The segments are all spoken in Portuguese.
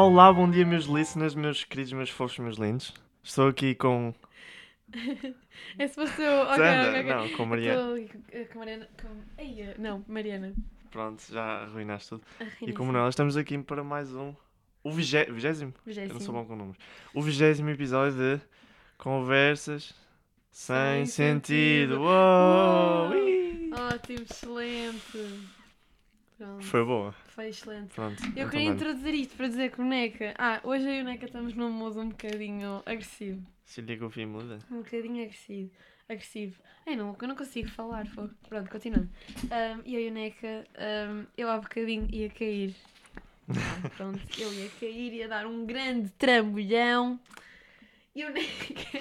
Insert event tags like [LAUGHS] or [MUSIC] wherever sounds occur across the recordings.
Olá, bom dia, meus listeners, meus queridos, meus fofos, meus lindos. Estou aqui com. [LAUGHS] É se fosse eu. Ok, Sandra, ok, ok. não, com Mariana. Estou, eh, com Mariana. Com... Eh, não, Mariana. Pronto, já arruinaste tudo. A E como não, estamos aqui para mais um. O vigé... vigésimo? Eu Vigésimo. não sou bom com números. O vigésimo episódio de Conversas Sem, Sem Sentido. Sentido. Uou! Uou! Ótimo, excelente. Pronto, Foi boa. foi excelente. Pronto. Eu então queria manda. introduzir isto para dizer que o Neca. Ah, hoje eu e o Neca estamos num modo um bocadinho agressivo. Se liga o fim muda. Um bocadinho agressivo. Agressivo. Ai, não, eu não consigo falar. Fogo. Pronto, continuando. Ahm, eu e o Neca, ahm, eu há bocadinho ia cair. Ah, [LAUGHS] pronto, eu ia cair, ia dar um grande trambolhão. E o Neca.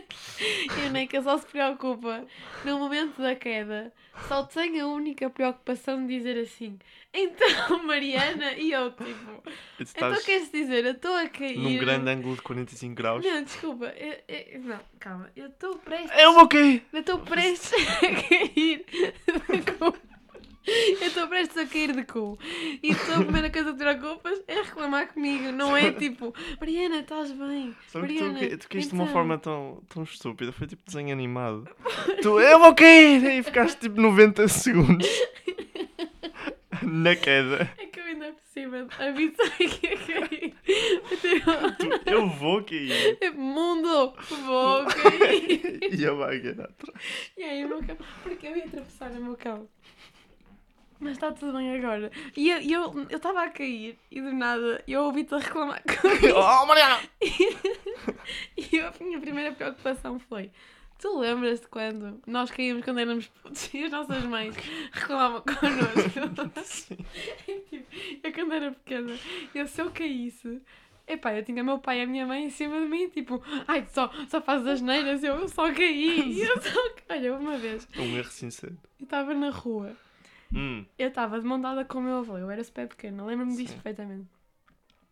[LAUGHS] e o Neca só se preocupa no momento da queda. Só tem a única preocupação de dizer assim: Então, [LAUGHS] Mariana, e eu tipo. Então Estás queres dizer, eu estou a cair. num grande ângulo de 45 graus. Não, desculpa. eu- eu- não, calma. Eu estou prestes. Eu vou cair! Eu estou prestes a cair. [LAUGHS] Eu estou prestes a cair de cu. E tu, a primeira coisa que te preocupas é reclamar comigo. Não é tipo, Mariana, estás bem? Que tu, Mariana, ca- tu caíste de uma então." forma tão, tão estúpida, foi tipo desenho animado. tu, eu vou cair! E ficaste tipo 90 segundos [LAUGHS] na queda. É que eu ainda por cima avisei que ia cair. Eu Tu, eu vou cair! Mundo, vou cair. [LAUGHS] E a vaga atrás. E aí o meu cão, porque eu ia atravessar o meu cão. Mas está tudo bem agora. E eu estava eu, estava a cair e do nada eu ouvi-te a reclamar comigo. [LAUGHS] Oh, Mariana! [LAUGHS] E eu- a minha primeira preocupação foi: tu lembras-te quando nós caímos quando éramos putos e as nossas mães reclamavam connosco? [LAUGHS] Sim. Tipo, eu quando era pequena, eu se eu caísse. Epá, eu tinha meu pai e a minha mãe em cima de mim, tipo, ai, tu só, só fazes as neiras, eu, eu só caí. Eu só. Olha, uma vez, Um erro sincero. eu estava na rua Hum, eu estava de mão dada com o meu avô, eu era super pequena, lembro-me disto Sim. perfeitamente.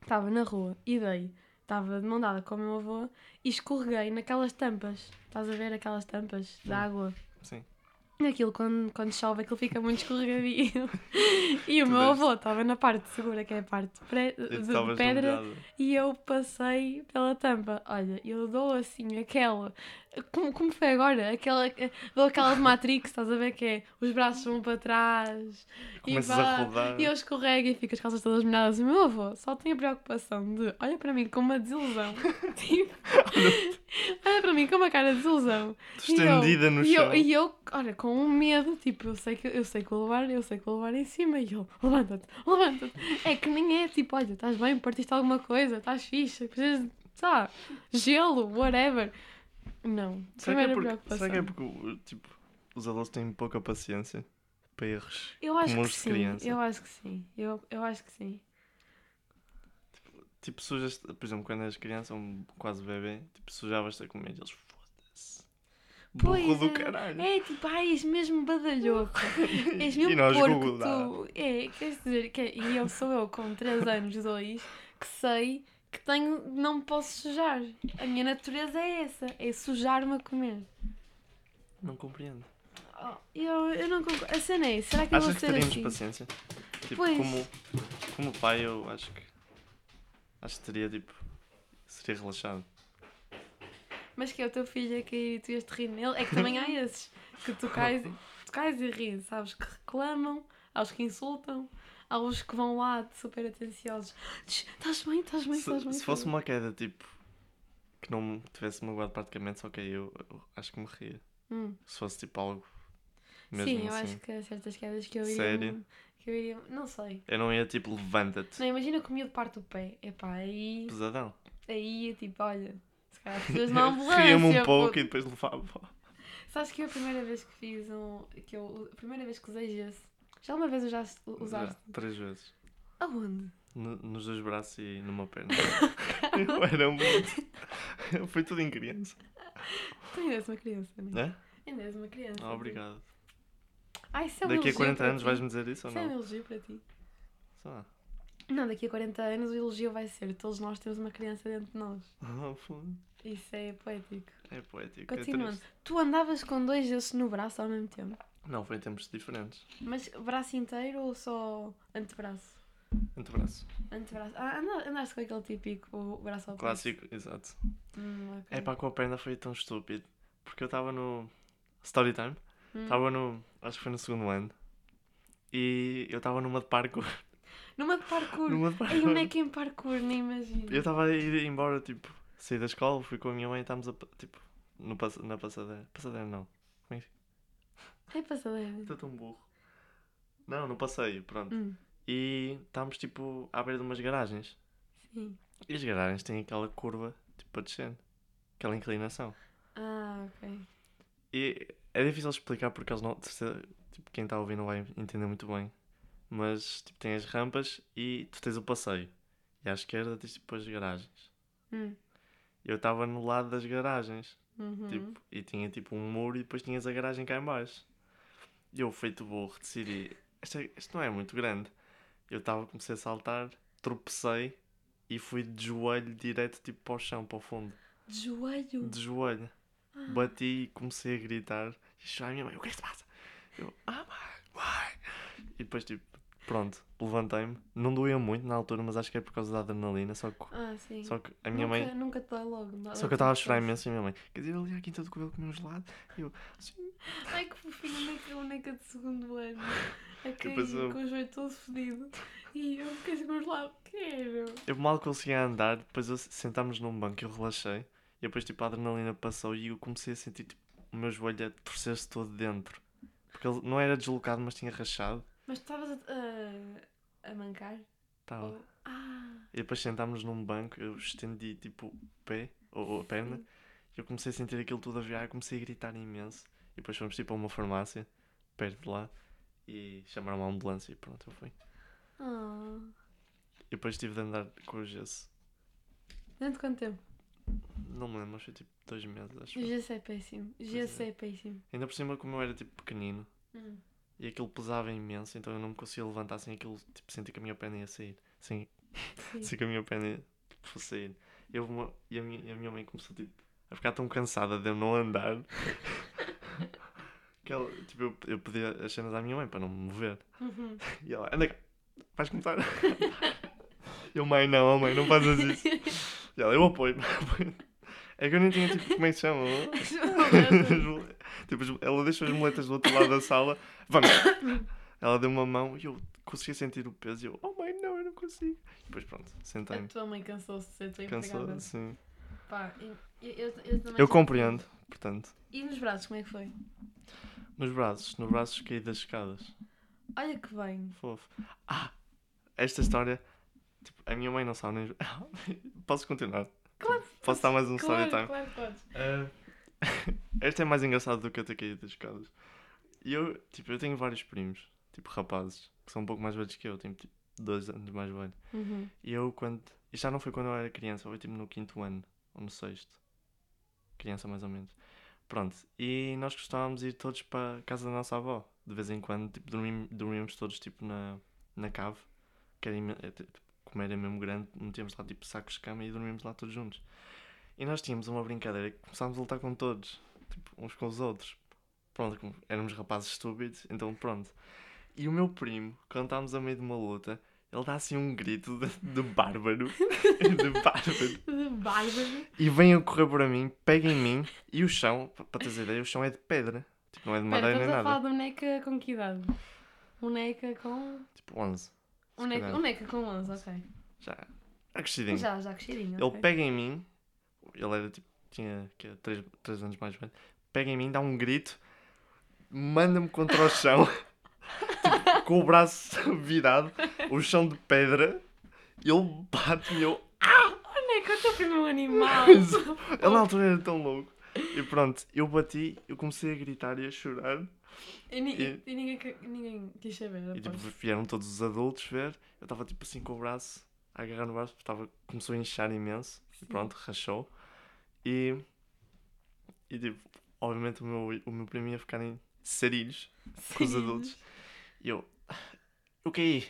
Estava na rua e dei, estava de mão dada com o meu avô e escorreguei naquelas tampas. Estás a ver aquelas tampas de água? sim. Aquilo quando, quando chove, aquilo fica muito escorregadio. [LAUGHS] e o Tu meu deste. avô estava na parte segura, que é a parte pre- de, de pedra, e eu passei pela tampa. Olha, eu dou assim aquela. Como, como foi agora? Aquela, dou aquela de Matrix, estás a ver que é? Os braços vão para trás Começas e, a vá, rodar. e eu escorrego e fico as calças todas molhadas. O meu avô só tem a preocupação de olha para mim com uma desilusão. [LAUGHS] tipo, olha para mim com uma cara de desilusão. Estendida no e chão. eu, e eu, olha, com um medo, tipo, eu sei que eu sei que vou levar, eu sei que vou levar em cima e eu, levanta-te, levanta-te. É que nem é tipo, olha, estás bem, partiste alguma coisa, estás fixe, precisas de, sabe, gelo, whatever. Não, Será que, é porque, será que é porque tipo, os adultos têm pouca paciência para erros? Eu acho que comuns de sim, criança? eu acho que sim, eu, eu acho que sim. Tipo, sujas por exemplo, quando eras criança, um quase bebê, tipo, sujavas-te a comer e eles foda-se. Burro do é. caralho. É tipo, ai, és mesmo badalhoco. [LAUGHS] És mesmo E nós porco, Google tu. É, queres dizer que e eu sou eu com 3 anos, 2, que sei que tenho, não me posso sujar. A minha natureza é essa, é sujar-me a comer. Não compreendo. Oh, eu, eu não concordo. A cena é, será que eu Achas vou que ser assim? paciência? Tipo, Pois. como, como pai, eu acho que. Acho que teria, tipo. Seria relaxado. Mas que é o teu filho a cair e tu ias te rir nele? É que também há [LAUGHS] esses que tu cais, tu cais e ris, sabes? Que reclamam, há os que insultam, há os que vão lá super atenciosos. "Tch, Estás bem, estás bem, Se, estás bem. se estás fosse bem." uma queda, tipo. Que não me tivesse magoado praticamente, só que eu, eu acho que me ria. Hum. Se fosse tipo algo. Mesmo Sim, eu assim. acho que há certas quedas que eu iria. Sério? Que eu iria. Não sei. Eu não ia tipo, levanta-te. Não, imagina que o miúdo parte o pé. Epá, aí. Pesadão. Aí, tipo, olha. Se calhar precisas de uma ambulância. Ria-me um pouco e depois levava. Sabes que eu a primeira vez que fiz um. Que eu, a primeira vez que usei gesso. Já uma vez usaste? usaste? Já, três vezes. Aonde? No- nos dois braços e numa perna. eu era muito. Foi tudo em criança. Tu ainda és uma criança, não é? É? Ainda és uma criança. Ah, obrigado. Ai, isso é um Daqui a elogio 40 para anos vais-me dizer isso ou Isso é um não? elogio para ti. Só. Não, daqui a 40 anos o elogio vai ser todos nós temos uma criança dentro de nós. Ah. Isso é poético. É poético. é Continuando. triste. Tu andavas com dois gessos no braço ao mesmo tempo. Não, foi em tempos diferentes. Mas braço inteiro ou só antebraço? Antebraço. Antebraço. Ah, anda- andaste com aquele típico o braço ao. Clássico, exato. Hum, ok. É pá, com a perna foi tão estúpido. Porque eu estava no Story Time. Hum. Estava no. Acho que foi no segundo ano. E eu estava [LAUGHS] numa de parkour. Numa de parkour. numa de parkour. onde é que é em parkour? Nem imagino. Eu estava a ir embora, tipo, saí da escola, fui com a minha mãe e estávamos a. Tipo, no, na passadeira. Passadeira não. É passadeira. Estou tão burro. Não, no passeio, pronto. Hum, E estávamos, tipo, à beira de umas garagens. sim. E as garagens têm aquela curva, tipo, a descer. Aquela inclinação. Ah, ok. E é difícil explicar porque eles não. Tipo, quem está a ouvir não vai entender muito bem. Mas, tipo, tem as rampas e tu tens o passeio. E à esquerda tens, tipo, as garagens. Hum, Eu estava no lado das garagens. uhum. Tipo, e tinha, tipo, um muro e depois tinhas a garagem cá em baixo. Eu, feito burro, decidi... Isto, é- isto não é muito grande. Eu estava, comecei a saltar, tropecei e fui de joelho direto, tipo, para o chão, para o fundo. De joelho. De joelho. Ah. Bati e comecei a gritar. E a minha mãe, o que é que se passa? Eu, ah, mãe, mãe. E depois, tipo, pronto, levantei-me. Não doía muito na altura, mas acho que é por causa da adrenalina. Só que, Ah, sim. só que a minha nunca, mãe. Nunca te dá logo. dá Só que eu estava a tipo chorar imenso e a minha mãe. Quer dizer, ali à quinta do cabelo comi um gelado. E eu, assim, Ai que fofinho, boneca, boneca de segundo ano. [LAUGHS] A cair eu- com o joelho todo fodido. E eu fiquei assim com os lábios. Quero. eu mal conseguia andar. Depois sentámos num banco, eu relaxei. E depois, tipo, a adrenalina passou e eu comecei a sentir, tipo, o meu joelho a torcer-se todo dentro. Porque ele não era deslocado, mas tinha rachado. Mas tu estavas a, a, a mancar? Estava. Ou- Ah, E depois sentámos num banco, eu estendi tipo o pé, ou a perna, e eu comecei a sentir aquilo tudo a virar, comecei a gritar imenso. E depois fomos tipo a uma farmácia, perto de lá, e chamaram uma ambulância e pronto, eu fui. Ah. E depois tive de andar com o gesso. Durante quanto tempo? Não me lembro, mas foi tipo dois meses, acho. O gesso é péssimo. O gesso é. é péssimo. Ainda por cima, como eu era tipo pequenino, Hum. E aquilo pesava imenso, então eu não me conseguia levantar sem aquilo, tipo, sentir que a minha perna ia sair. Sim. [LAUGHS] sem que a minha perna fosse sair. E, uma, e a, minha, e a minha mãe começou tipo, a ficar tão cansada de eu não andar [LAUGHS] que ela, tipo, eu, eu pedi as cenas à minha mãe para não me mover. Uhum. [LAUGHS] E ela, anda cá, vais começar. eu, mãe, não, oh, mãe, não fazes isso. E ela, eu apoio. É que eu nem tinha tipo, como é que se chama? As mole- tipo, ela deixou as moletas do outro lado da sala. Vamos! Ela deu uma mão e eu conseguia sentir o peso. E eu, oh mãe, não, eu não consigo. E depois pronto, A sentei-me. tua mãe cansou-se de ser tua Cansou, empregada. sim. Pá, eu, eu, eu, eu também Eu compreendo, portanto. E nos braços, como é que foi? Nos braços, nos braços caí das escadas. Olha que bem. Fofo. Ah! Esta história, tipo, a minha mãe não sabe nem. [LAUGHS] Posso continuar? Claro, Posso dar mais um claro, story time? claro, podes. Ah, [LAUGHS] esta é mais engraçada do que eu ter caído das escadas. E eu, tipo, eu tenho vários primos, tipo, rapazes, que são um pouco mais velhos que eu, tenho tipo dois anos mais velho. Uhum. E eu, quando. Isto já não foi quando eu era criança, foi tipo no quinto ano, ou no sexto. Criança, mais ou menos. Pronto. E nós costumávamos ir todos para a casa da nossa avó. De vez em quando, tipo, dormim- dormíamos todos, tipo, na, na cave. Que era, é, tipo, como era mesmo grande, metíamos lá, tipo, sacos de cama e dormíamos lá todos juntos. E nós tínhamos uma brincadeira que começámos a lutar com todos. Tipo, uns com os outros. Pronto, éramos rapazes estúpidos, então pronto. E o meu primo, quando estávamos a meio de uma luta, ele dá assim um grito de, de bárbaro. [LAUGHS] de bárbaro. De bárbaro. E vem a correr para mim, pega em mim e o chão, pa- para teres ideia, o chão é de pedra. Tipo, não é de madeira nem estás a falar nada. de boneca com que idade? Boneca com. Tipo, 11. se Boneca, boneca com 11, ok. Já. É crescidinho. Já, já crescidinho. Ele ok. pega em mim, ele era tipo, tinha 3, anos mais velho, pega em mim, dá um grito, manda-me contra o chão, [LAUGHS] tipo, com o braço [LAUGHS] virado, o chão de pedra, e ele bate-me e eu. Boneca, o teu primo é um animal. [LAUGHS] Ele na altura era tão louco. E pronto, eu bati, eu comecei a gritar e a chorar. E, E- e ninguém, que- ninguém quis saber. E tipo, vieram todos os adultos ver. Eu estava tipo assim com o braço, a agarrar no braço, porque tava, começou a inchar imenso. E Sim. pronto, rachou. E, e tipo, obviamente o meu, o meu primo ia ficar em sarilhos com os adultos. E eu, eu caí.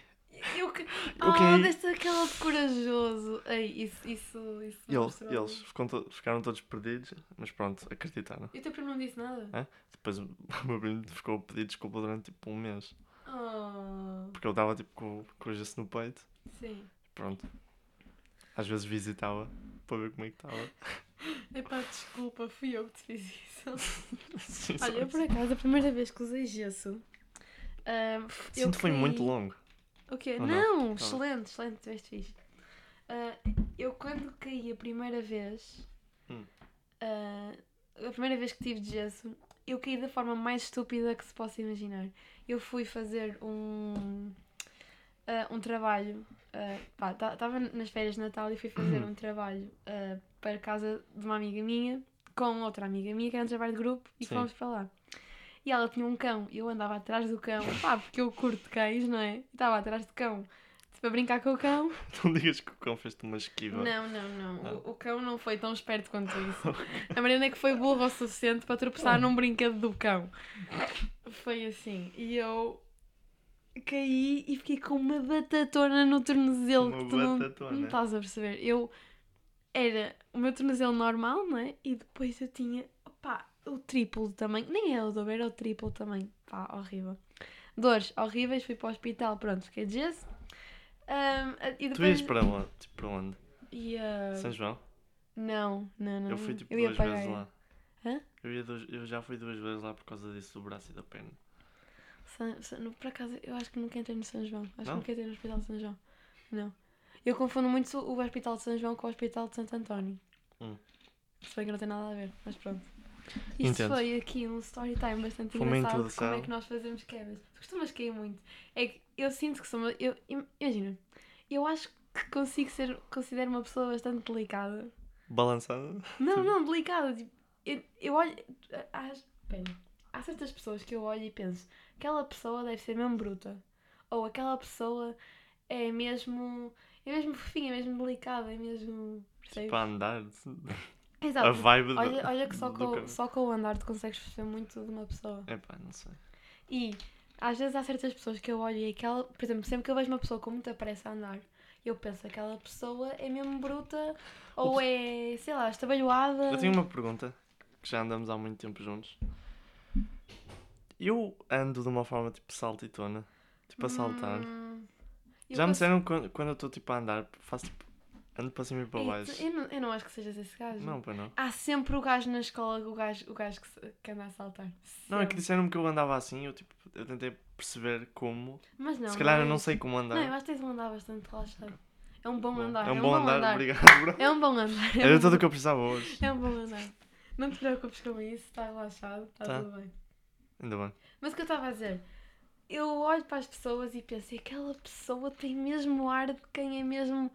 Eu que. Eu Ah, caí. deste aquela de corajoso. Ei, isso, isso, isso. E eles, eles ficam to- ficaram todos perdidos, mas pronto, acreditaram. E o teu primo não disse nada? Hã? Depois o [LAUGHS] meu primo ficou a pedir desculpa durante tipo um mês. Oh. Porque ele estava tipo com, com o gesso no peito Sim. Pronto. Às vezes visitava para ver como é que estava. [LAUGHS] [LAUGHS] Epá, desculpa, fui eu que te fiz isso. [LAUGHS] Sim, Olha, eu por acaso, a primeira vez que usei gesso. eu Sinto que foi muito longo. O quê? Ou não, não? Tá excelente, excelente, tiveste fixe. Ah, eu quando caí a primeira vez, Hum. ah, a primeira vez que tive de gesso, eu caí da forma mais estúpida que se possa imaginar. Eu fui fazer um, ah, um trabalho, estava nas férias de Natal e fui fazer um trabalho para casa de uma amiga minha, com outra amiga minha, que era um trabalho de grupo, e Sim. fomos para lá. E ela tinha um cão, e eu andava atrás do cão, pá, porque eu curto cães, não é? Estava atrás do cão, tipo, a brincar com o cão. [LAUGHS] Não digas que o cão fez-te uma esquiva. Não, não, não. Ah. O, o cão não foi tão esperto quanto isso. [LAUGHS] A Mariana é que foi burra o suficiente para tropeçar num brinquedo do cão. Foi assim. E eu caí e fiquei com uma batatona no tornozelo. Uma que tu não, batatona? não estás a perceber. Eu era o meu tornozelo normal, não é? E depois eu tinha, o triplo de tamanho. Nem era o dobro, era o triplo de tamanho. Pá, horrível. Dores horríveis, fui para o hospital, pronto, fiquei de gesso. Ahm, e Tu depois ias para onde? Tipo, para onde? ia... São João? Não, não, não. eu fui tipo ia duas vezes lá. Hã? Eu, duas- eu já fui duas vezes lá por causa disso do braço e da perna. São- São- por acaso, eu acho que nunca entrei no São João. Acho que Não? nunca entrei no Hospital de São João. Não. Eu confundo muito o Hospital de São João com o Hospital de Santo António. Hum. Se bem que não tem nada a ver, mas pronto. Isto Entendo. foi aqui um story time bastante Foi engraçado de como é que nós fazemos quedas. Tu costumas cair muito. É que eu sinto que sou uma. Eu, im- imagina, eu acho que consigo ser. Considero uma pessoa bastante delicada. Balançada? Não, não, delicada. Tipo, eu, eu olho. Há, espera. Há certas pessoas que eu olho e penso: aquela pessoa deve ser mesmo bruta. Ou aquela pessoa é mesmo. É mesmo fofinha, é mesmo delicada, é mesmo. Percebes? Para andar. Exato. A vibe Olha, do, olha que só com, cão. só com o andar tu consegues perceber muito de uma pessoa. Epá, não sei. E às vezes há certas pessoas que eu olho e aquela. Por exemplo, sempre que eu vejo uma pessoa com muita pressa a andar, eu penso aquela pessoa é mesmo bruta ou é, sei lá, estabalhoada. Eu tenho uma pergunta, que já andamos há muito tempo juntos. Eu ando de uma forma tipo saltitona, tipo a saltar. Hum, eu já me disseram quando, quando eu estou tipo a andar, faço tipo. ando para cima e para baixo. Eu não, eu não acho que sejas esse gajo. Não, para não. Há sempre o gajo na escola, o gajo, o gajo que, se- que anda a saltar. Não, é que disseram-me que eu andava assim, eu tipo, eu tentei perceber como. Mas não. Se calhar eu é não sei como andar. Não, eu acho que tens um andar bastante relaxado. É um bom Bom, andar. É um bom andar, obrigado, bro. É um bom andar. É Era um tudo o que eu precisava hoje. É um bom andar. Não te preocupes com isso, está relaxado, está Tá. tudo bem. Ainda bem. Mas o que eu estava a dizer, eu olho para as pessoas e penso, "E aquela pessoa tem mesmo ar de quem é mesmo,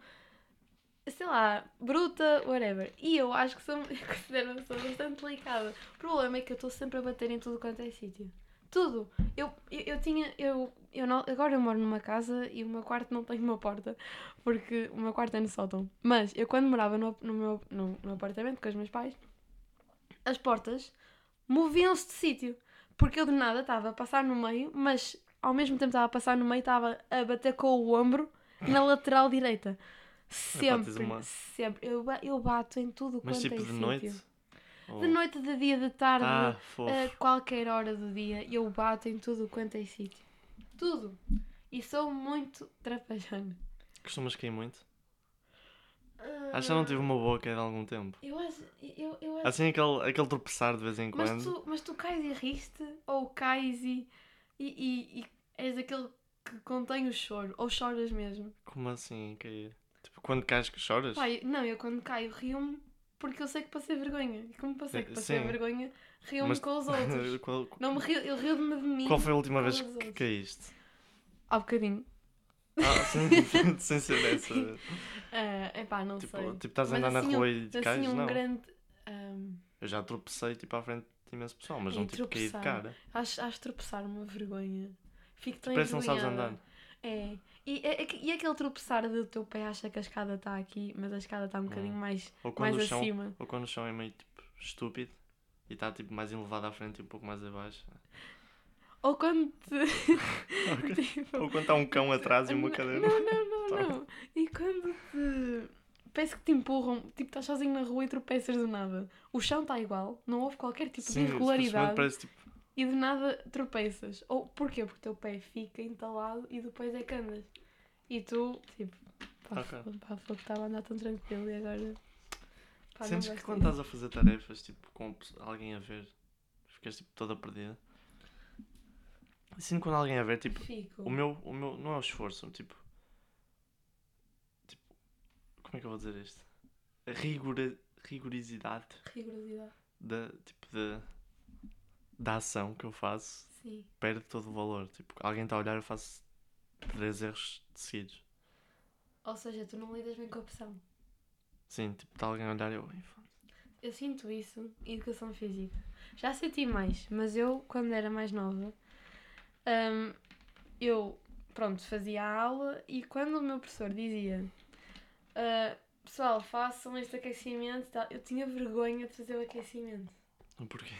sei lá, bruta, whatever. E eu acho que sou, [LAUGHS] considero uma pessoa bastante delicada. O problema é que eu estou sempre a bater em tudo quanto é sítio. Tudo. Eu, eu, eu tinha, eu, eu não, agora eu moro numa casa e o meu quarto não tem uma porta, porque o meu quarto é no sótão. Mas eu quando morava no, no, meu, no, no apartamento com os meus pais, as portas moviam-se de sítio. Porque eu de nada estava a passar no meio, mas ao mesmo tempo estava a passar no meio, estava a bater com o ombro na lateral direita. Sempre, uma- sempre. Eu, eu bato em tudo Mas quanto tipo é de sítio. noite? Ou- De noite, de dia, de tarde, Ah, a qualquer hora do dia, eu bato em tudo quanto é sítio. Tudo. E sou muito trapalhona. Costumas cair muito? Acho que já não tive uma boa queda há algum tempo. Eu acho. Eu, eu acho Assim aquele, aquele tropeçar de vez em Mas quando. tu, mas tu cais e riste, ou cais e, e, e, e és aquele que contém o choro, ou choras mesmo. Como assim cair? Tipo, quando cais que choras? Pai, não, eu quando caio rio-me porque eu sei que passei vergonha. E como passei que passei Sim. vergonha, rio-me Mas- com os outros. [LAUGHS] qual, Não me rio, eu rio-me de mim. qual foi a última vez que caíste? Há bocadinho. Ah, sim, [LAUGHS] [LAUGHS] sem ser dessa. É epá, não Tipo, sei. tipo, estás a andar na assim, rua um- e assim, cais? um Não. grande. ahm, Eu já tropecei tipo à frente imenso pessoal, mas E não tipo caí de cara. acho, acho tropeçar uma vergonha. Fico tão Parece que não sabes andar. É. E, é, é que- e aquele tropeçar do teu pé acha que a escada está aqui, mas a escada está um bocadinho Hum. mais, mais o chão, acima. ou quando o chão é meio tipo estúpido e está tipo mais elevado à frente e um pouco mais abaixo. Ou quando te. [LAUGHS] [LAUGHS] tipo, Ou quando está um cão atrás e uma cadeira. Não, não, não, [LAUGHS] Tá. não. E quando te. Parece que te empurram, tipo, estás sozinho na rua e tropeças do nada. O chão está igual, não houve qualquer tipo Sim, de irregularidade parece tipo. e de nada tropeças. Ou porquê? Porque o teu pé fica entalado e depois é que andas. E tu, tipo, pá, Ok. fogo, pá, fogo, estava a andar tão tranquilo e agora. Pá, Sentes que quando estás a fazer tarefas, tipo, com alguém a ver, ficas tipo toda perdida? Sinto quando alguém a ver, tipo, Fico. o meu, o meu, não é o esforço, tipo, como é que eu vou dizer isto? A rigora, rigorosidade Rigorosidade. da, tipo, da, da ação que eu faço Sim. perde todo o valor. Tipo, alguém está a olhar, eu faço três erros seguidos. Ou seja, tu não lidas bem com a pressão. Sim, tipo, está alguém a olhar eu. Eu sinto isso em educação física. Já senti mais, mas eu, quando era mais nova, hum, eu, pronto, fazia a aula e quando o meu professor dizia "Ah, pessoal, façam este aquecimento, tal", eu tinha vergonha de fazer o aquecimento. porquê?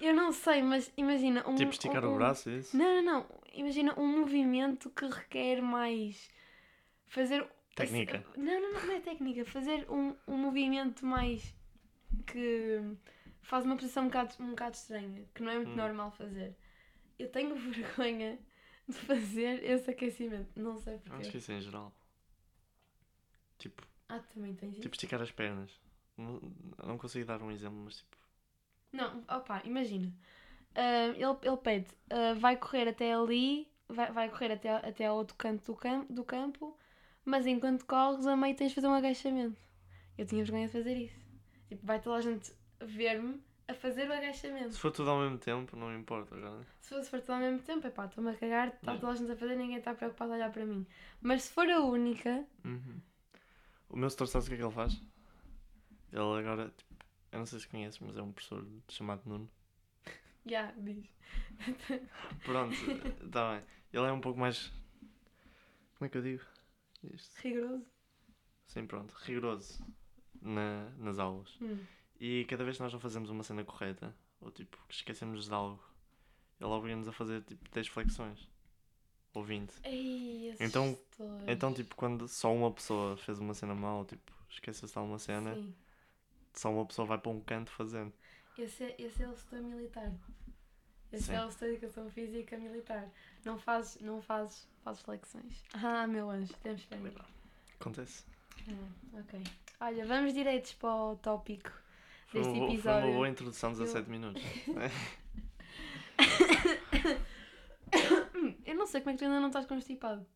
Eu não sei, mas imagina. Um, Tipo, esticar um, o braço, é isso? Não, não, não. Imagina um movimento que requer mais. Fazer. Técnica. Não, não, não, não é técnica. Fazer um, um movimento mais. que faz uma posição um bocado, um bocado estranha, que não é muito Hum. normal fazer. Eu tenho [LAUGHS] vergonha de fazer esse aquecimento. Não sei Acho que porquê. isso é em geral. Tipo, Ah, também tens isso? tipo esticar as pernas. Não, não consigo dar um exemplo, mas tipo. Não, opá, imagina. Ah, ele, ele pede, ah, vai correr até ali, vai, vai correr até, até ao outro canto do, cam do campo, mas enquanto corres, a meio tens de fazer um agachamento. Eu tinha vergonha de fazer isso. Tipo, vai toda a gente ver-me a fazer o agachamento. Se for tudo ao mesmo tempo, não importa agora. Se fosse for tudo ao mesmo tempo, é pá, estou-me a cagar, está toda a gente a fazer, ninguém está preocupado a olhar para mim. Mas se for a única, Uhum. O meu setor, sabes o que é que ele faz? Ele agora, tipo, eu não sei se conheces, mas é um professor chamado Nuno. já, diz. Pronto, está bem. Ele é um pouco mais. Como é que eu digo? Isto. Rigoroso. Sim, pronto, rigoroso na, nas aulas. Hum. E cada vez que nós não fazemos uma cena correta, ou tipo, que esquecemos de algo, ele obriga-nos a fazer tipo 10 flexões. Ou 20. Ei, esses Então-. Então, tipo, quando só uma pessoa fez uma cena mal, tipo, esqueceu-se de alguma cena, Sim. só uma pessoa vai para um canto fazendo. Esse é, esse é o setor militar. Esse Sim. é o setor de educação física militar. Não fazes, não fazes, fazes flexões. Ah, meu anjo, temos férias. Acontece. Ah, ok. Olha, vamos direitos para o tópico Foi deste boa- foi episódio. uma boa introdução, Eu- 17 minutos. [LAUGHS] [LAUGHS] Eu não sei como é que tu ainda não estás constipado.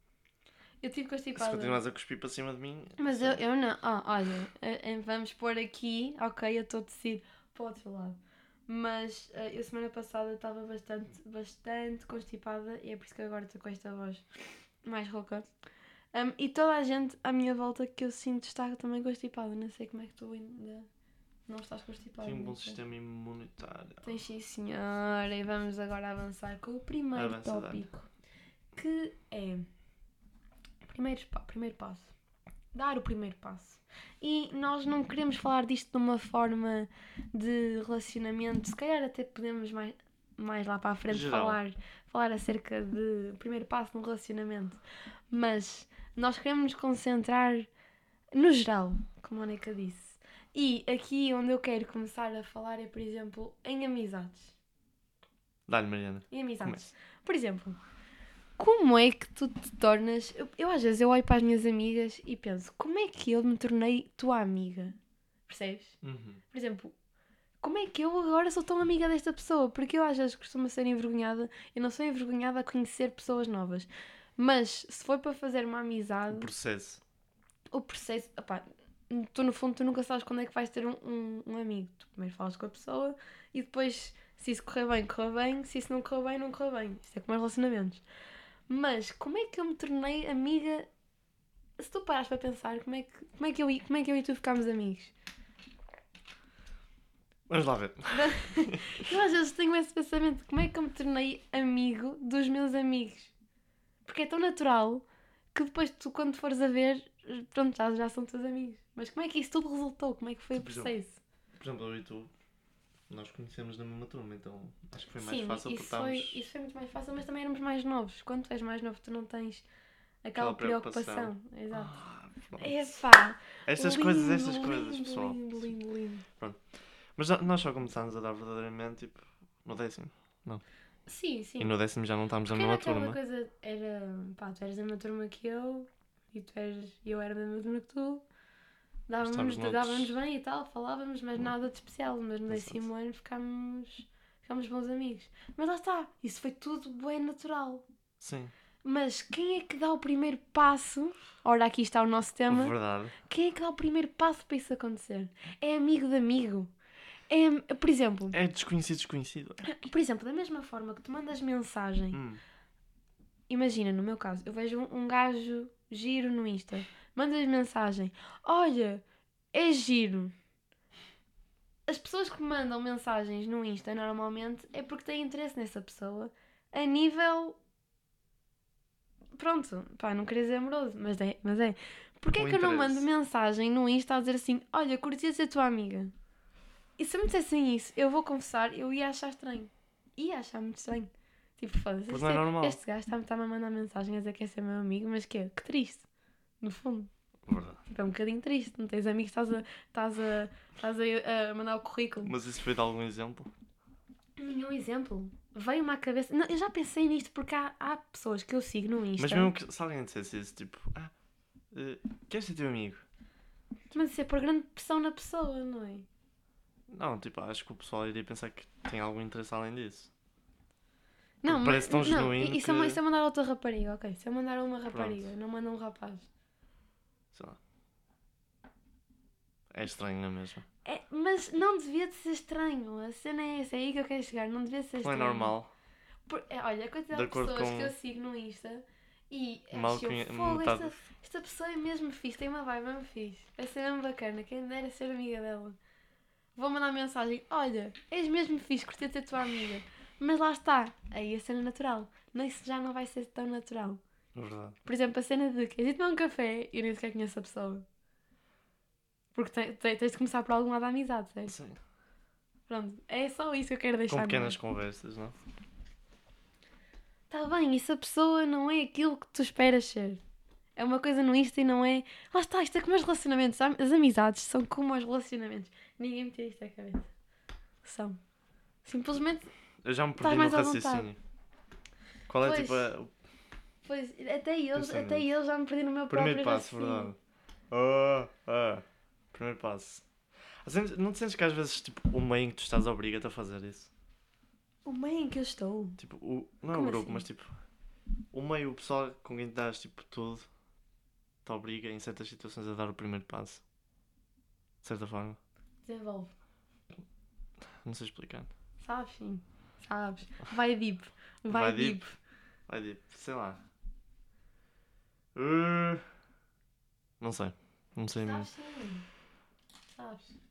Eu tive Se constipado. continuas a cuspir para cima de mim. Mas eu, eu não. Ah, olha, eh, vamos pôr aqui. Ok, eu estou a decidir para o outro lado. Mas eh, eu semana passada estava bastante, bastante constipada e é por isso que agora estou com esta voz mais rouca. Um, e toda a gente à minha volta que eu sinto está também constipada. Não sei como é que tu ainda não estás constipada. Tenho um bom sistema imunitário. Tens sim, senhora. E vamos agora avançar com o primeiro tópico. Que é. Primeiro, primeiro passo. Dar o primeiro passo. E nós não queremos falar disto de uma forma de relacionamento. Se calhar até podemos mais, mais lá para a frente Geral. falar, falar acerca de primeiro passo no relacionamento. Mas nós queremos nos concentrar no geral, como a Monica disse. E aqui onde eu quero começar a falar é, por exemplo, em amizades. Dá-lhe, Mariana. Em amizades. Comece. Por exemplo, como é que tu te tornas. Eu, eu às vezes eu olho para as minhas amigas e penso, como é que eu me tornei tua amiga? Percebes? Uhum. Por exemplo, como é que eu agora sou tão amiga desta pessoa? Porque eu às vezes costumo ser envergonhada. Eu não sou envergonhada a conhecer pessoas novas. Mas se for para fazer uma amizade, O processo. o processo. Opá, tu no fundo tu nunca sabes quando é que vais ter um, um, um amigo. Tu primeiro falas com a pessoa e depois, se isso correr bem, correr bem. Se isso não correr bem, não correr bem. Isso é como os relacionamentos. Mas como é que eu me tornei amiga? Se tu parares para pensar, como é que, como é que, eu, e- como é que eu e tu ficámos amigos? Vamos lá ver. [LAUGHS] Eu às vezes tenho esse pensamento: como é que eu me tornei amigo dos meus amigos? Porque é tão natural que depois tu, quando fores a ver, pronto, já, já são teus amigos. Mas como é que isso tudo resultou? Como é que foi o processo? Por exemplo, eu e tu, nós conhecemos na mesma turma, então acho que foi mais Sim, fácil isso foi, estávamos. isso foi muito mais fácil, mas também éramos mais novos. Quando tu és mais novo, tu não tens aquela, Aquela preocupação. preocupação. Exato. Ah, pronto. Epá! Estas lindo, coisas, estas coisas, lindo, pessoal. Lindo, lindo, lindo. Mas já- nós só começámos a dar verdadeiramente tipo no décimo. Sim, sim. E no décimo já não estávamos na mesma turma. coisa, era, pá, tu eras a mesma turma que eu e tu eras, e eu era da mesma turma que tu, dávamos, dávamos bem e tal, falávamos, mas nada de especial. Mas no décimo ano ficámos, ficámos bons amigos. Mas lá está, isso foi tudo bem natural. Sim, Mas quem é que dá o primeiro passo? Ora, aqui está o nosso tema. verdade. Quem é que dá o primeiro passo para isso acontecer? É amigo de amigo. É, por exemplo, É desconhecido, desconhecido. por exemplo, da mesma forma que tu mandas mensagem, Hum, imagina, no meu caso, eu vejo um, um gajo giro no Insta, mandas mensagem, olha, é giro. As pessoas que mandam mensagens no Insta normalmente é porque têm interesse nessa pessoa a nível. Pronto, pá, não queria dizer amoroso, mas é. Mas é. Porquê é que eu não interesse. mando mensagem no Insta a dizer assim: Olha, curtia ser tua amiga? E se me dissessem isso, eu vou confessar, eu ia achar estranho. Ia achar muito estranho. Tipo, foda-se. Este, não é normal. este gajo está-me está a mandar mensagem a dizer que é ser meu amigo, mas que é? Que triste. No fundo. verdade. Tipo, é um bocadinho triste. Não tens amigos, estás a, estás a, estás a, a mandar o currículo. Mas isso foi de algum exemplo? Nenhum exemplo. Veio-me à cabeça. Não, eu já pensei nisto porque há, há pessoas que eu sigo no Insta. Mas mesmo que se alguém dissesse isso, tipo, ah, eh, queres ser teu amigo? Mas isso é por grande pressão na pessoa, não é? Não, tipo, acho que o pessoal iria pensar que tem algum interesse além disso. Não, mas, Parece tão não, genuíno é, que- é mandar outra rapariga, ok. Se eu mandar uma rapariga, não manda um rapaz. Sei lá. É estranho, não é mesmo? É, mas não devia de ser estranho. A cena é essa, é aí que eu quero chegar. Não devia de ser Não é estranho. normal. Por- é, olha, a quantidade De de, pessoas com- que eu sigo no Insta e Mal acho eu, conhe- fogo, metade- esta, esta pessoa é mesmo fixe, tem uma vibe mesmo fixe. Vai ser mesmo bacana, quem dera ser amiga dela. Vou mandar mensagem, olha, és mesmo fixe, curti ter tua amiga. Mas lá está, aí a cena natural. Não, isso já não vai ser tão natural. Verdade. Por exemplo, a cena de queres ir tomar um café e eu nem sequer conheço a pessoa. Porque te- te- tens de começar por algum lado da amizade, certo? Sim. Pronto, é só isso que eu quero deixar. Com pequenas conversas, não? Tá bem, e se a pessoa não é aquilo que tu esperas ser? É uma coisa no Insta e não é. Lá está, isto é como os relacionamentos. am- As amizades são como os relacionamentos. Ninguém me tira isto à cabeça. São. Simplesmente. Eu já me Estás perdi no raciocínio. Qual é Pois. tipo a- Pois, até eles, Pensamento. até eles já me perdi no meu primeiro próprio passo, raciocínio. verdade? Ah, ah. Primeiro passo. Não te sentes que às vezes tipo, o meio em que tu estás obriga-te a fazer isso? O meio em que eu estou. Tipo, o, não é o grupo, assim? mas tipo, o meio, o pessoal com quem te dás tipo tudo, te obriga em certas situações a dar o primeiro passo. De certa forma. Desenvolve. Não sei explicar. Sabes, sim. Sabes. Vai deep. Vai, Vai deep. deep. Vai tipo, sei lá. Uh, Não sei. Não sei mesmo. Sabes, sim. Sabes.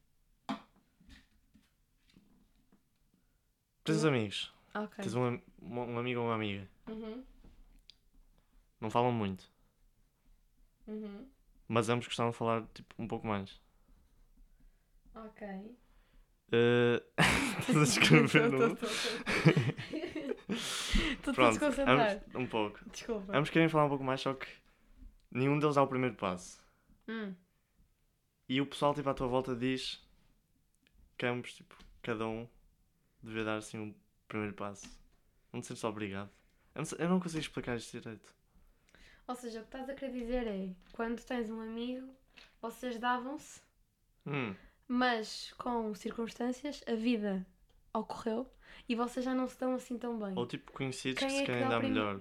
Tens amigos. Ok. Tens um, um amigo ou uma amiga. Uhum. Não falam muito. Uhum. Mas ambos gostavam de falar tipo, um pouco mais. Ok. [LAUGHS] Uh, Estás a escrever no. Estou [LAUGHS] a desconcentrar. ambos, um pouco. Desculpa. Ambos querem falar um pouco mais, só que nenhum deles dá o primeiro passo. Hum. E o pessoal tipo, à tua volta diz que ambos, tipo, cada um devia dar assim um primeiro passo. Não te sentes obrigado. Eu não, eu não consigo explicar isto direito. Ou seja, o que estás a querer dizer é quando tens um amigo, vocês davam-se, Hum, mas com circunstâncias, a vida ocorreu e vocês já não se dão assim tão bem. ou tipo conhecidos Quem que é se que querem o dar melhor.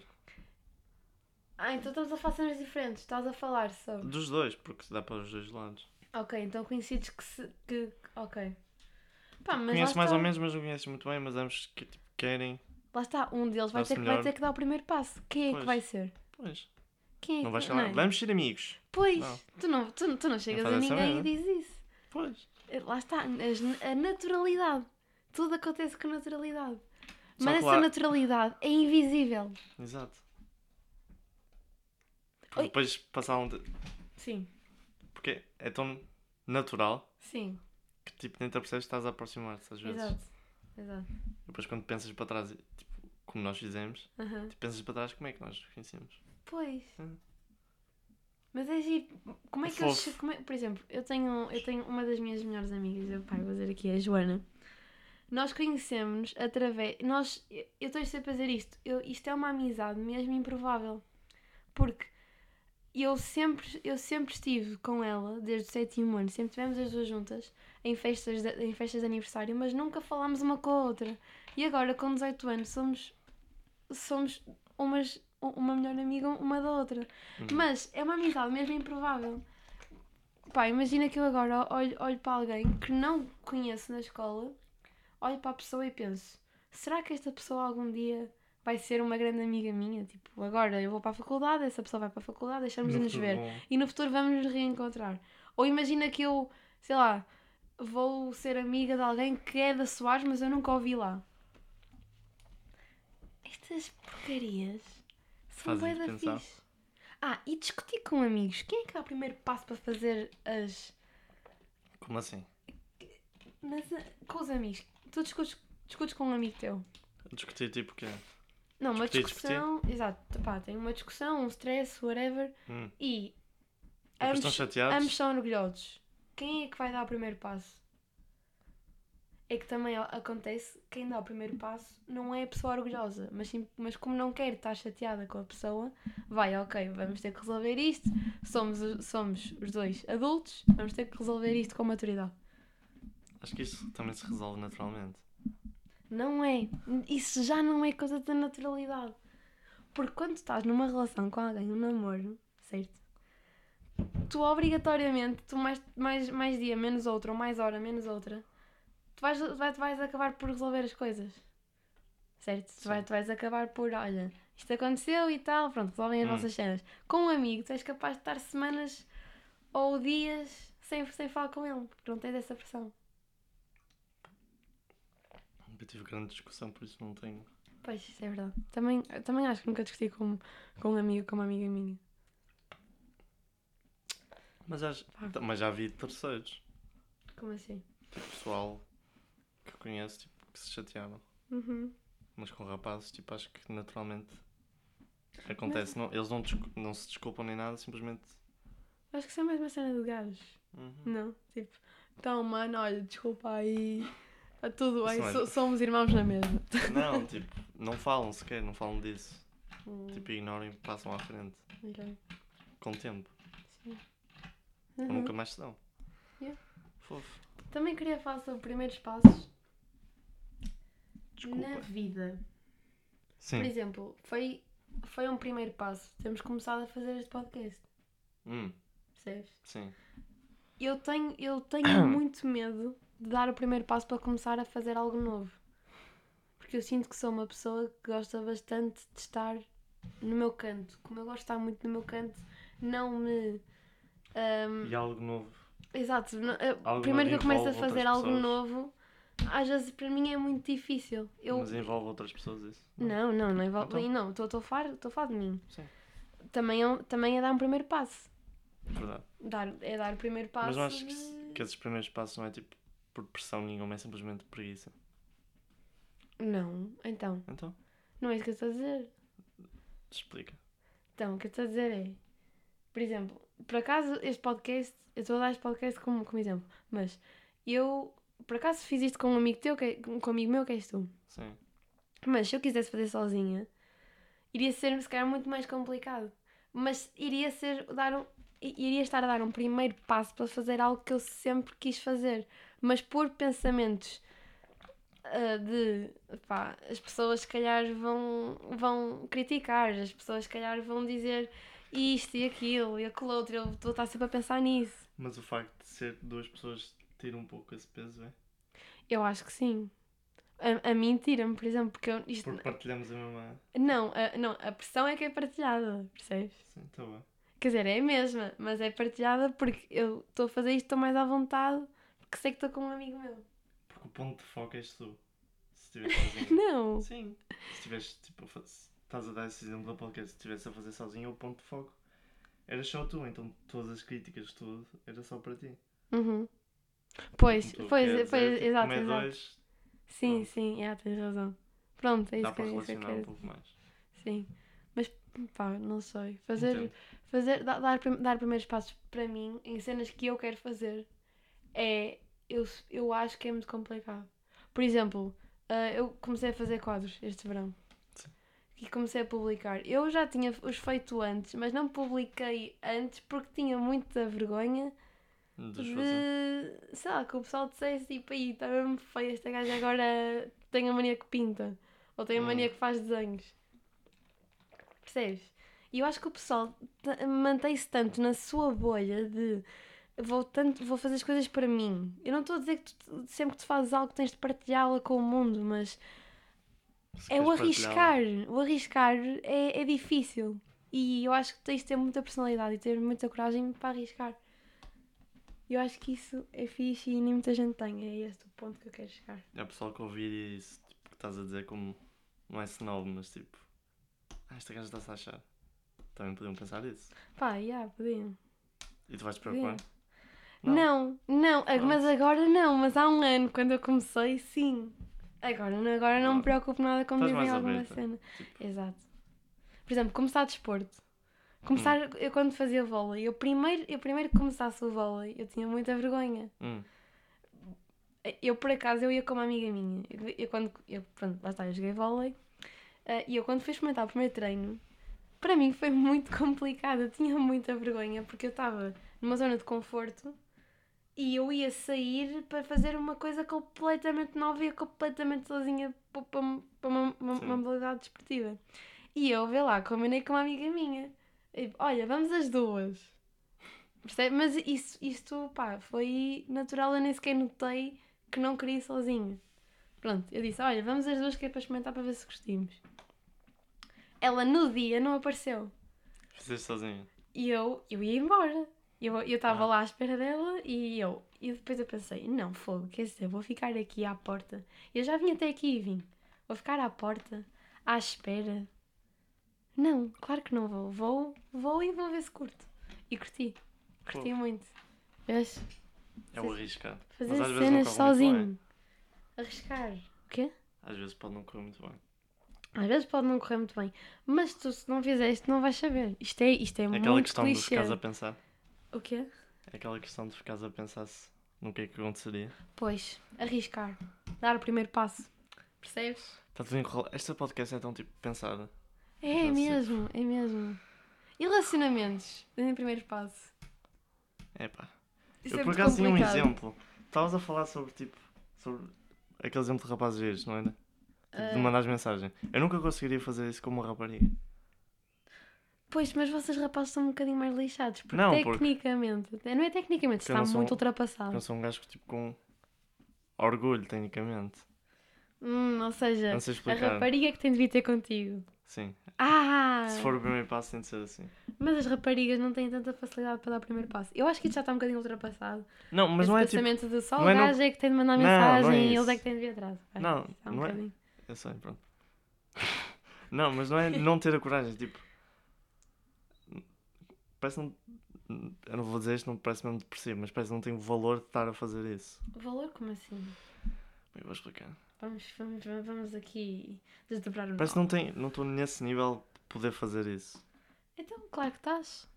Ah, então estamos a falar cenas diferentes. Estás a falar sobre. Dos dois, porque dá para os dois lados. Ok, então conhecidos que se. Que... Ok. Pá, Conheço mais está. ou menos, mas não conheces muito bem, mas ambos que tipo, querem. Lá está, um deles vai ter, que, vai ter que dar o primeiro passo. Quem é que vai ser? Pois, Quem é não que vais falar. é? Vamos ser amigos. Pois, Não. Tu, não, tu, tu não chegas a faz essa ninguém e dizes isso. Pois. Lá está, a naturalidade. Tudo acontece com naturalidade. Só Mas essa naturalidade é invisível. Exato. Porque Oi. depois passar um. de- Sim, Porque é tão natural sim, que tipo, nem te apercebes que estás a aproximar-te às vezes. exato. Exato. Depois quando pensas para trás, tipo, como nós fizemos, Aham. tu pensas para trás como é que nós conhecemos. Pois. Mas é giro. Como é É que fofo. che- Como é- por exemplo, eu tenho, eu tenho uma das minhas melhores amigas, eu pai, vou dizer aqui, é a Joana. Nós conhecemos através. Nós, eu eu estou sempre a dizer isto. Eu, isto é uma amizade mesmo improvável. Porque eu sempre, eu sempre estive com ela, desde o sétimo ano, sempre tivemos as duas juntas em festas, de, em festas de aniversário, mas nunca falámos uma com a outra. E agora, com 18 anos, somos, somos umas, uma melhor amiga uma da outra. Hum. Mas é uma amizade mesmo improvável. Pá, imagina que eu agora olho, olho para alguém que não conheço na escola, olho para a pessoa e penso: será que esta pessoa algum dia vai ser uma grande amiga minha? Tipo, agora eu vou para a faculdade, essa pessoa vai para a faculdade, deixamos de No nos ver. vão- E no futuro vamos nos reencontrar. Ou imagina que eu, sei lá, vou ser amiga de alguém que é da Soares, mas eu nunca ouvi lá. Estas porcarias bué da pensar. fixe. Ah, e discutir com amigos. Quem é que dá o primeiro passo para fazer as. Como assim? nas- com os amigos? Tu discutes, discutes com um amigo teu? Discutir tipo o quê? Não, uma Discutir, discussão. Exato, pá, tem uma discussão, um stress, whatever. Hum. E estão ambos, chateados? ambos são orgulhosos. Quem é que vai dar o primeiro passo? É que também acontece, quem dá o primeiro passo não é a pessoa orgulhosa, mas, sim, mas como não quer estar chateada com a pessoa, vai, ok, vamos ter que resolver isto, somos, somos os dois adultos, vamos ter que resolver isto com maturidade. Acho que isso também se resolve naturalmente. Não é. Isso já não é coisa da naturalidade. Porque quando estás numa relação com alguém, um namoro, certo? Tu obrigatoriamente, tu mais, mais, mais dia menos outro, ou mais hora menos outra, tu vais, vai- tu vais acabar por resolver as coisas. Certo? Tu, vai, tu vais acabar por, olha, isto aconteceu e tal, pronto, resolvem as Hum. vossas cenas. Com um amigo, tu és capaz de estar semanas ou dias sem, sem falar com ele, porque não tens essa pressão. Eu tive grande discussão, por isso não tenho. Pois, isso é verdade. Também, também acho que nunca discuti com, com um amigo, com uma amiga minha. Mas, acho, Pá. mas já vi terceiros. Como assim? Tipo, pessoal que conheço tipo, que se chateavam. Uhum. Mas com rapazes, tipo, acho que naturalmente acontece. Não, eles não, não se desculpam nem nada, simplesmente. Acho que isso é mais uma cena de gajos. Uhum. Não? Tipo, então, mano, olha, desculpa aí. Está tudo bem, não é- so- somos irmãos na mesma. [LAUGHS] Não, tipo, não falam sequer, não falam disso. Hum, Tipo, ignoram e passam à frente. ok. Com o tempo. Sim. Ou Uhum. nunca mais se dão. Yeah. Fofo. Também queria falar sobre primeiros passos Desculpa. na vida. Por Sim. exemplo, foi, foi um primeiro passo. Temos começado a fazer este podcast. Hum, Percebes? sim. Eu tenho, eu tenho [COUGHS] muito medo de dar o primeiro passo para começar a fazer algo novo. Porque eu sinto que sou uma pessoa que gosta bastante de estar no meu canto. Como eu gosto de estar muito no meu canto, não me. ahm, E algo novo. Exato, não- Algo primeiro que eu começo a fazer algo pessoas. novo, às vezes para mim é muito difícil. Eu, Mas envolve outras pessoas isso. não, não, não envolve. Então? Não, estou a falar estou a falar de mim. Sim. Também é, também é dar um primeiro passo. Verdade. Dar, é dar o primeiro passo. Mas não acho que, que esses primeiros passos não é tipo por pressão nenhuma, é simplesmente preguiça. Não, então. Então, Não é isso que eu estou a dizer. explica. Então, o que eu estou a dizer é, por exemplo, por acaso este podcast, eu estou a dar este podcast como, como exemplo, mas eu, por acaso fiz isto com um amigo teu, que é, com um amigo meu que és tu, Sim. mas se eu quisesse fazer sozinha, iria ser se calhar muito mais complicado, mas iria ser, dar um, iria estar a dar um primeiro passo para fazer algo que eu sempre quis fazer, mas por pensamentos ah, de pá, as pessoas se calhar vão, vão criticar, as pessoas se calhar vão dizer isto e aquilo e aquilo outro, eu vou estar sempre a pensar nisso. Mas o facto de ser duas pessoas tira um pouco esse peso, é? Eu acho que sim. A, a mim tira-me, por exemplo, porque eu, isto, Porque partilhamos a mesma. não, a, não, a pressão é que é partilhada, percebes? Sim, está bem. Quer dizer, é a mesma, mas é partilhada porque eu estou a fazer isto, estou mais à vontade, porque sei que estou com um amigo meu. Porque o ponto de foco és tu. Se estiveres. [LAUGHS] Não! Sim. Se estiveres, tipo, a fa- se estás a dar esse exemplo da podcast, se estivesse a fazer sozinho, o ponto de foco era só tu. Então todas as críticas, tudo, era só para ti. Uhum. Pois, Como tu pois, queres pois, dizer, tipo, exato, é exato. dois, Sim, pronto. sim, é, tens razão. Pronto, é dá isso que, para é isso que eu relacionar um pouco mais. Sim. Mas, pá, não sei. Fazer, Entendo. fazer dar, dar, dar primeiros passos para mim em cenas que eu quero fazer é. Eu, eu acho que é muito complicado. Por exemplo, ah, eu comecei a fazer quadros este verão. E comecei a publicar. Eu já tinha os feito antes, mas não publiquei antes porque tinha muita vergonha De fazer. de. sei lá, que o pessoal dissesse tipo, aí está mesmo feio, esta gaja agora tem a mania que pinta. Ou tem a Hum. mania que faz desenhos. Percebes? E eu acho que o pessoal mantém-se tanto na sua bolha de vou, tanto, vou fazer as coisas para mim. Eu não estou a dizer que tu- sempre que tu fazes algo tens de partilhá-la com o mundo, mas Se é o queres partilhar- arriscar. O arriscar é, é difícil. E eu acho que tens de ter muita personalidade e ter muita coragem para arriscar. Eu acho que isso é fixe e nem muita gente tem. É este o ponto que eu quero chegar. É o pessoal que ouvir isso, tipo, que estás a dizer como não é snob, mas tipo, ah, esta gaja está-se a achar. Também podiam pensar isso. Pá, já, podiam. E tu vais te preocupar? Não, não, Pronto. mas agora não, mas há um ano, quando eu comecei, sim. Agora, não- agora não me preocupo nada com Estás dizem mais alguma aberta. cena. Tipo, Exato. Por exemplo, começar desporto. Começar, Hum. eu quando fazia vôlei, eu primeiro, eu primeiro que começasse o vôlei, eu tinha muita vergonha. hum, Eu, por acaso, eu ia com uma amiga minha. Eu, eu quando, eu, pronto, lá está, eu joguei vôlei. eh, e eu quando fui experimentar o primeiro treino, para mim foi muito [LAUGHS] complicado. Eu tinha muita vergonha, porque eu estava numa zona de conforto e eu ia sair para fazer uma coisa completamente nova e completamente sozinha para, para, para uma, uma, uma modalidade desportiva. E eu, vê lá, combinei com uma amiga minha. E, Olha, vamos as duas. Percebe? Mas isso, isto, pá, foi natural, eu nem sequer notei que não queria ir sozinha. Pronto, eu disse, olha, vamos as duas que é para experimentar para ver se gostimos. Ela no dia não apareceu. fizeste sozinho. E eu, eu ia embora. Eu estava Ah. lá à espera dela e eu. E depois eu pensei, não, fogo, quer dizer, vou ficar aqui à porta. Eu já vim até aqui e vim. Vou ficar à porta, à espera. Não, claro que não vou. Vou, vou e vou ver se curto. E curti. Curti Pô. muito. Vês? É o arriscar. Fazer Mas às vezes cenas não muito bem. sozinho. Arriscar. O quê? Às vezes pode não correr muito bem. Às vezes pode não correr muito bem. Mas tu, se não fizeste, não vais saber. Isto é, isto é, É muito aquela questão de clichê. ficares a pensar. O quê? É aquela questão de ficares a pensar se, no que é que aconteceria. Pois, arriscar. Dar o primeiro passo. Percebes? Está tudo enrolado. Esta podcast é tão tipo pensada. É sei. mesmo, é mesmo. E relacionamentos? Em primeiro passo. É pá. Isso Eu é por acaso tinha um exemplo. Estavas a falar sobre tipo. Sobre aquele exemplo de rapazes giros, não era? Tipo, Ah. de mandares mensagem. Eu nunca conseguiria fazer isso com uma rapariga. Pois, mas vocês rapazes são um bocadinho mais lixados. Porque Não, porque- tecnicamente. Não é tecnicamente, Porque está sou- muito ultrapassado. Eu sou um gajo tipo com orgulho, tecnicamente. Hum, ou seja, a rapariga que tem de vir ter contigo. Sim. Ah! Se for o primeiro passo, tem de ser assim. Mas as raparigas não têm tanta facilidade para dar o primeiro passo. Eu acho que isso já está um bocadinho ultrapassado. Não, mas Esse não é tipo. pensamento de só o é gajo é que tem de mandar Não, não é mensagem e eles é que têm de vir atrás. Vai, Não, um não é- bocadinho. Eu sei, pronto. [LAUGHS] Não, mas não é não ter a coragem, tipo. Parece não. Eu não vou dizer isto, não parece mesmo depressivo, mas parece que não tem o valor de estar a fazer isso. Valor como assim? Eu vou explicar. Vamos, vamos, vamos aqui desdobrar o Parece que não tem, não estou nesse nível de poder fazer isso. Então, claro que estás.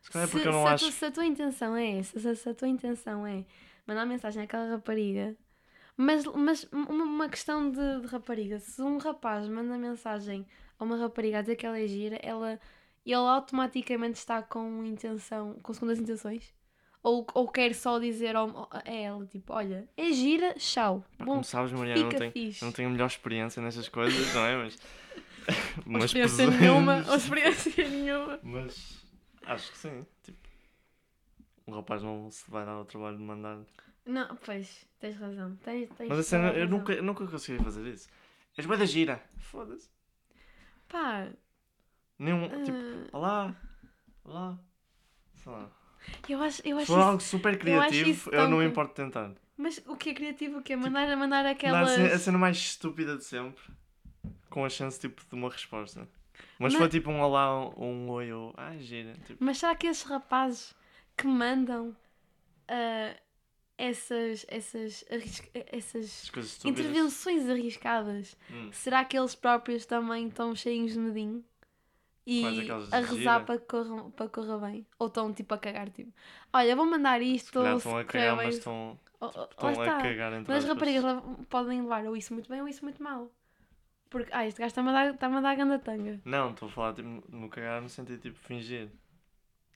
Se calhar é Se- porque eu não se, a acho. tu- se a tua intenção é essa, se, a- se a tua intenção é mandar mensagem àquela rapariga, mas, mas uma, uma questão de, de rapariga, se um rapaz manda mensagem a uma rapariga a dizer que ela é gira, ela, ele automaticamente está com intenção, com segundas intenções? Ou, ou quer só dizer ao- a ela, tipo, olha, é gira, tchau. Bom, como sabes, Mariana, eu não tenho, fixe. não tenho a melhor experiência nestas coisas, não é? Mas. [LAUGHS] Ou experiência pesando- nenhuma, ou experiência nenhuma. Mas acho que sim. Tipo, um rapaz não se vai dar ao trabalho de mandar. Não, pois, tens razão. Tens, tens Mas a cena, toda a eu razão. nunca, eu nunca consegui fazer isso. És da gira. Foda-se. Pá, Nenhum. Tipo, ah, olá. Olá. Sei lá. eu acho, eu Se acho for isso algo super eu criativo, eu, tão não importo tentar. Mas o que é criativo? O que é? Mandar, mandar Não, aquelas. a, cena, a cena mais estúpida de sempre. Com a chance tipo, de uma resposta. Mas, Mas- foi tipo um olá, um, um oi ou. Ai, gira. Tipo, Mas será que esses rapazes que mandam ah, essas, essas, essas intervenções arriscadas, Hum. será que eles próprios também estão cheios de medinho? E a rezar para que, corra, para que corra bem? Ou estão tipo a cagar, tipo, olha, vou mandar isto, Se estão a cagar, mas estão, estão lá a está. cagar entre Mas as raparigas levam- podem levar ou isso muito bem ou isso muito mal. Porque, ah, este gajo está-me a dar, está-me a dar ganda tanga. Não, estou a falar tipo, no cagar no sentido tipo fingir.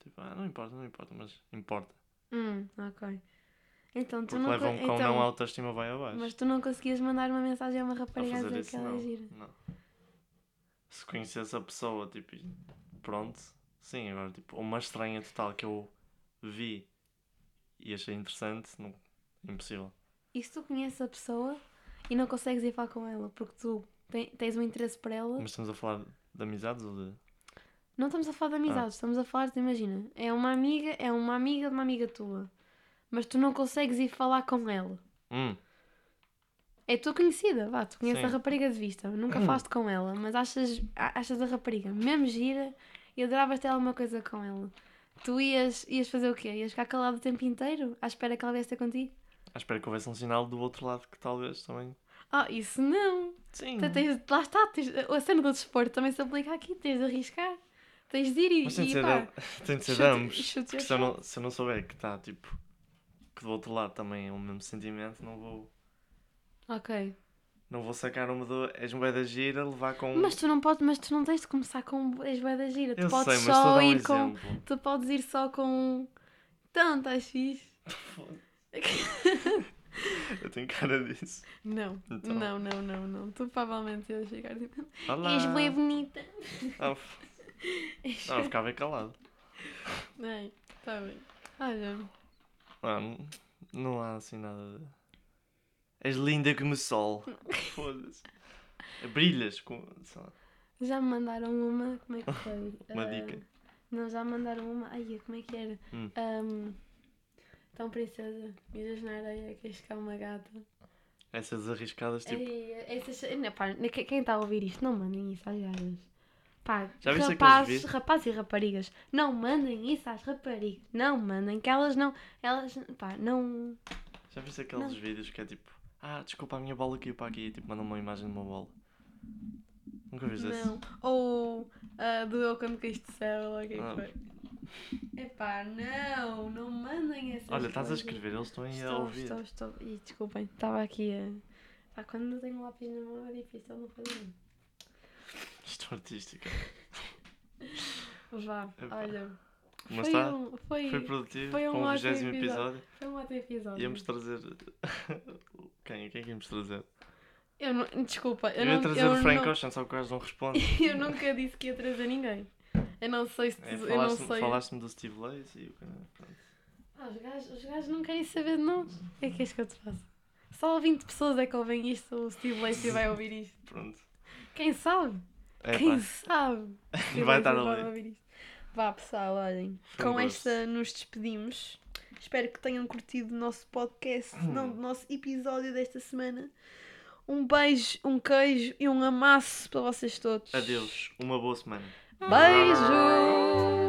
Tipo, ah, não importa, não importa, mas importa. Hum, ok. Então tu Porque não... leva co- um cão, então, não a autoestima vai abaixo. Mas tu não conseguias mandar uma mensagem a uma rapariga a dizer que ela é gira. não. Se conhecesse a pessoa, tipo, pronto, sim, agora, tipo, uma estranha total que eu vi e achei interessante, não, impossível. E se tu conheces a pessoa e não consegues ir falar com ela porque tu te- tens um interesse por ela, Mas estamos a falar de amizades ou de. não estamos a falar de Ah. amizades, estamos a falar de, imagina, é uma amiga, é uma amiga de uma amiga tua, mas tu não consegues ir falar com ela. Hum, É tua conhecida, vá, tu conheces Sim. a rapariga de vista, nunca falaste com ela, mas achas, a- achas a rapariga mesmo gira e adoravas ter alguma coisa com ela. Tu ias, ias fazer o quê? Ias ficar calado o tempo inteiro à espera que ela viesse ter contigo? à espera que houvesse um sinal do outro lado que talvez também. Ah, isso não! Sim. Tu tens, lá está, tens, a cena do desporto também se aplica aqui, tens de arriscar, tens de ir e, Mas tem de ser, pá, de- [LAUGHS] tem de ser de ambos. chute se eu, não, se eu não souber que está, tipo, que do outro lado também é o mesmo sentimento, não vou. Ok. Não vou sacar uma do. És da gira, levar com. Mas tu não podes, mas tu não tens de começar com és da gira, tu eu podes sei, só um ir com. exemplo. Tu podes ir só com. Então, estás fixe? [LAUGHS] Eu tenho cara disso. Não, Então. não, não, não, não. Tu provavelmente ias chegar tipo. Olá. És bem bonita. Ah, f- Não, eu ficava calado. Bem, está bem. Olha, Ah, não, não há assim nada de. És linda como o sol. [LAUGHS] Foda-se. Brilhas com. sei lá. já me mandaram uma. Como é que foi? [LAUGHS] Uma Ah, dica. Não, já me mandaram uma. Ai, como é que era? Hum. Ahm, então, princesa, miras na areia, queres ficar uma gata. Essas arriscadas, tipo. Essas, não, pá, que- quem está a ouvir isto, não mandem isso às gajas. Pá, Já rapazes, rapazes e raparigas, não mandem isso às raparigas. Não mandem, que elas não. Elas, pá, não. Já viste aqueles Não. vídeos que é tipo. Ah, desculpa, a minha bola caiu para aqui. e, Tipo, mandam uma imagem de uma bola. Nunca viste esse? Não. Ou ah, doeu quando caíste do céu, ou o que é que Ah. foi? Epá, não, não mandem essas Olha, estás a escrever, eles estão aí a Estou, ouvir. estou, estou. Ih, desculpem, estava aqui a. Pá, quando eu tenho um lápis na mão é difícil não fazer. Isto é artística. Vá, Epá. olha. Mas foi, está. um, foi, Foi produtivo. foi um com o ótimo 20 episódio. episódio. foi um ótimo episódio. Íamos trazer. [LAUGHS] Quem? Quem é que íamos trazer? Eu não, desculpa, eu, Eu, ia não, trazer eu, o Frank não, Ocean, só que o gajo não responde. [LAUGHS] eu nunca disse que ia trazer ninguém. Eu não sei se. É, eu não falaste- sei. Falaste-me do Steve Lace e o pronto. Ah, os, gajos, os gajos não querem saber de nós. O que é que és que eu te faço? Só 20 pessoas é que ouvem isto, o Steve Lacey vai ouvir isto. Pronto. Quem sabe? É, Quem pá. sabe? [LAUGHS] Vai estar vai ouvir isto. Vá pessoal, olhem. Foi Com esta nos despedimos. Espero que tenham curtido o nosso podcast, Hum. não, o nosso episódio desta semana. Um beijo, um queijo e um amasso para vocês todos. Adeus. Uma boa semana. Beijo!